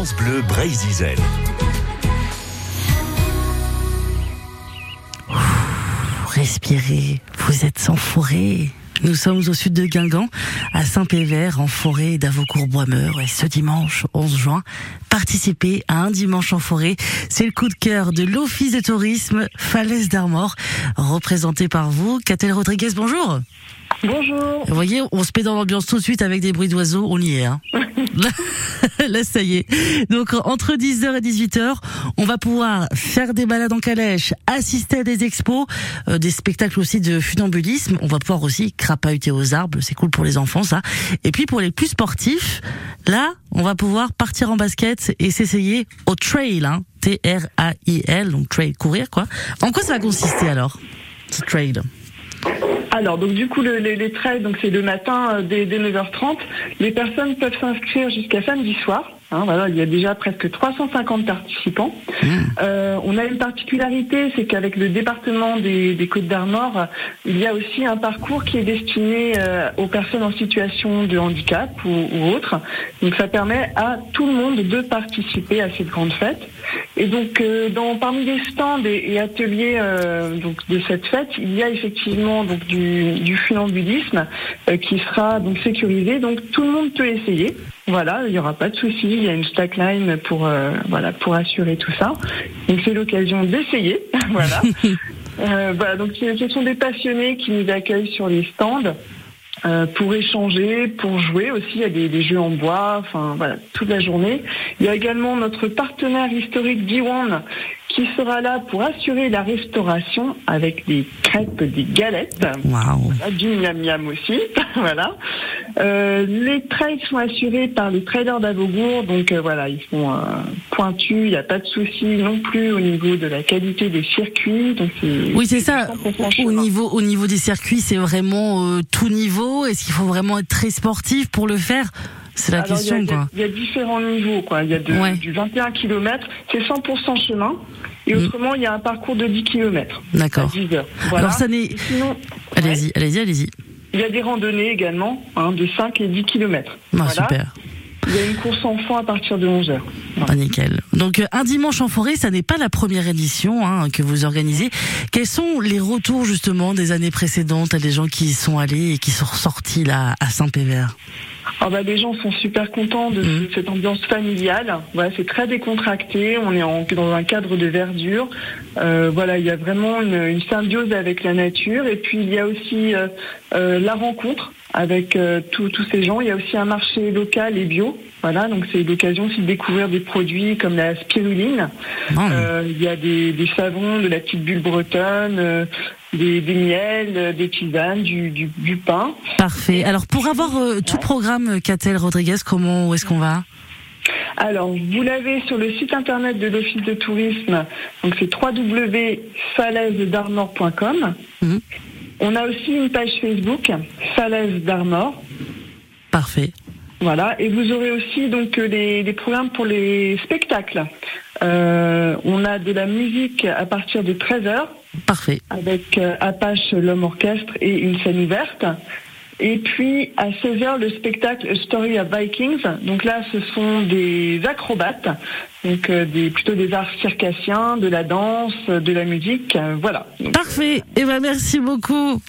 France Bleu Brésil. Respirez, vous êtes sans forêt. Nous sommes au sud de Guingamp, à Saint-Pévert, en forêt d'Avocourt-Boismeur. Et ce dimanche 11 juin, participez à un dimanche en forêt. C'est le coup de cœur de l'Office de tourisme Falaise d'Armor, représenté par vous. Catel Rodriguez, bonjour. Bonjour. Vous voyez, on se met dans l'ambiance tout de suite avec des bruits d'oiseaux, on y est. Hein. Là, ça y est. Donc, entre 10h et 18h, on va pouvoir faire des balades en calèche, assister à des expos, euh, des spectacles aussi de funambulisme. On va pouvoir aussi crapahuter aux arbres, c'est cool pour les enfants, ça. Et puis, pour les plus sportifs, là, on va pouvoir partir en basket et s'essayer au trail, hein. T-R-A-I-L, donc trail, courir, quoi. En quoi ça va consister alors, ce trail? Alors, donc du coup, le- les, les trails, donc c'est le matin euh, dès 9h30. Les personnes peuvent s'inscrire jusqu'à samedi soir. Hein, voilà, il y a déjà presque 350 participants. Euh, on a une particularité, c'est qu'avec le département des, des Côtes d'Armor, il y a aussi un parcours qui est destiné euh, aux personnes en situation de handicap ou, ou autre. Donc ça permet à tout le monde de participer à cette grande fête. Et donc, euh, dans, parmi les stands et, et ateliers euh, donc de cette fête, il y a effectivement donc du, du funambulisme euh, qui sera donc sécurisé. Donc tout le monde peut essayer. Voilà, il n'y aura pas de souci. Il y a une slackline pour euh, voilà pour assurer tout ça. Donc c'est l'occasion d'essayer. voilà. Euh, voilà. Donc ce ce sont des passionnés qui nous accueillent sur les stands. euh, pour échanger, pour jouer aussi, il y a des, des jeux en bois, enfin voilà, toute la journée. Il y a également notre partenaire historique Diwan qui sera là pour assurer la restauration avec des crêpes, des galettes. Ah, du miam miam aussi, voilà. Euh, les trails sont assurés par les traders d'Avogour, donc euh, voilà, ils sont euh, pointus, il n'y a pas de souci non plus au niveau de la qualité des circuits. Donc Oui, c'est ça. 100% Au niveau, au niveau des circuits, c'est vraiment euh, tout niveau. Est-ce qu'il faut vraiment être très sportif pour le faire? C'est la Alors, question, il y, a, quoi. il y a différents niveaux, quoi. Il y a de- Ouais. du 21 km, c'est 100% chemin, et Mm. autrement il y a un parcours de 10 km. D'accord. 10 heures. Voilà. Alors ça n'est. Sinon, Allez-y, allez-y, allez-y. il y a des randonnées également, hein, de 5 et 10 km. Ah, Super. Il y a une course enfant à partir de 11 heures. Ah, nickel. Donc euh, un dimanche en forêt, ça n'est pas la première édition hein, que vous organisez. Quels sont les retours justement des années précédentes à des gens qui y sont allés et qui sont ressortis là à Saint-Pévert? Ah bah, les gens sont super contents de Mhm. cette ambiance familiale. Voilà, c'est très décontracté. On est en- dans un cadre de verdure. Euh, voilà, il y a vraiment une, une symbiose avec la nature. Et puis il y a aussi euh, euh, la rencontre avec euh, tous ces gens. Il y a aussi un marché local et bio. Voilà, donc c'est l'occasion aussi de découvrir des produits comme la spiruline. Non. Euh, il y a des, des savons, de la petite bulle bretonne, euh, des, des miels, des tisanes, du, du, du pain. Parfait. Alors pour avoir euh, tout programme euh, Catel Rodriguez, comment où est-ce qu'on va? Alors, vous l'avez sur le site internet de l'Office de tourisme, donc c'est www.falaisedarmor.com. Mhm. On a aussi une page Facebook, Falaise d'Armor. Parfait. Voilà, et vous aurez aussi donc euh, les, les programmes pour les spectacles. Euh, on a de la musique à partir de 13h Parfait. avec euh, Apache l'homme orchestre et une scène ouverte. Et puis à 16h le spectacle A Story of Vikings. Donc là ce sont des acrobates, donc euh, des plutôt des arts circassiens, de la danse, de la musique, euh, voilà. Donc, Parfait. Eh ben merci beaucoup.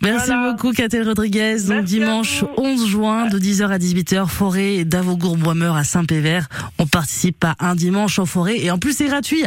Merci Voilà. beaucoup Catel Rodriguez. Donc Merci dimanche vous. 11 juin de 10h à 18h, forêt d'Avogour-Boismeur à Saint-Pévert. On participe à un dimanche en forêt et en plus c'est gratuit.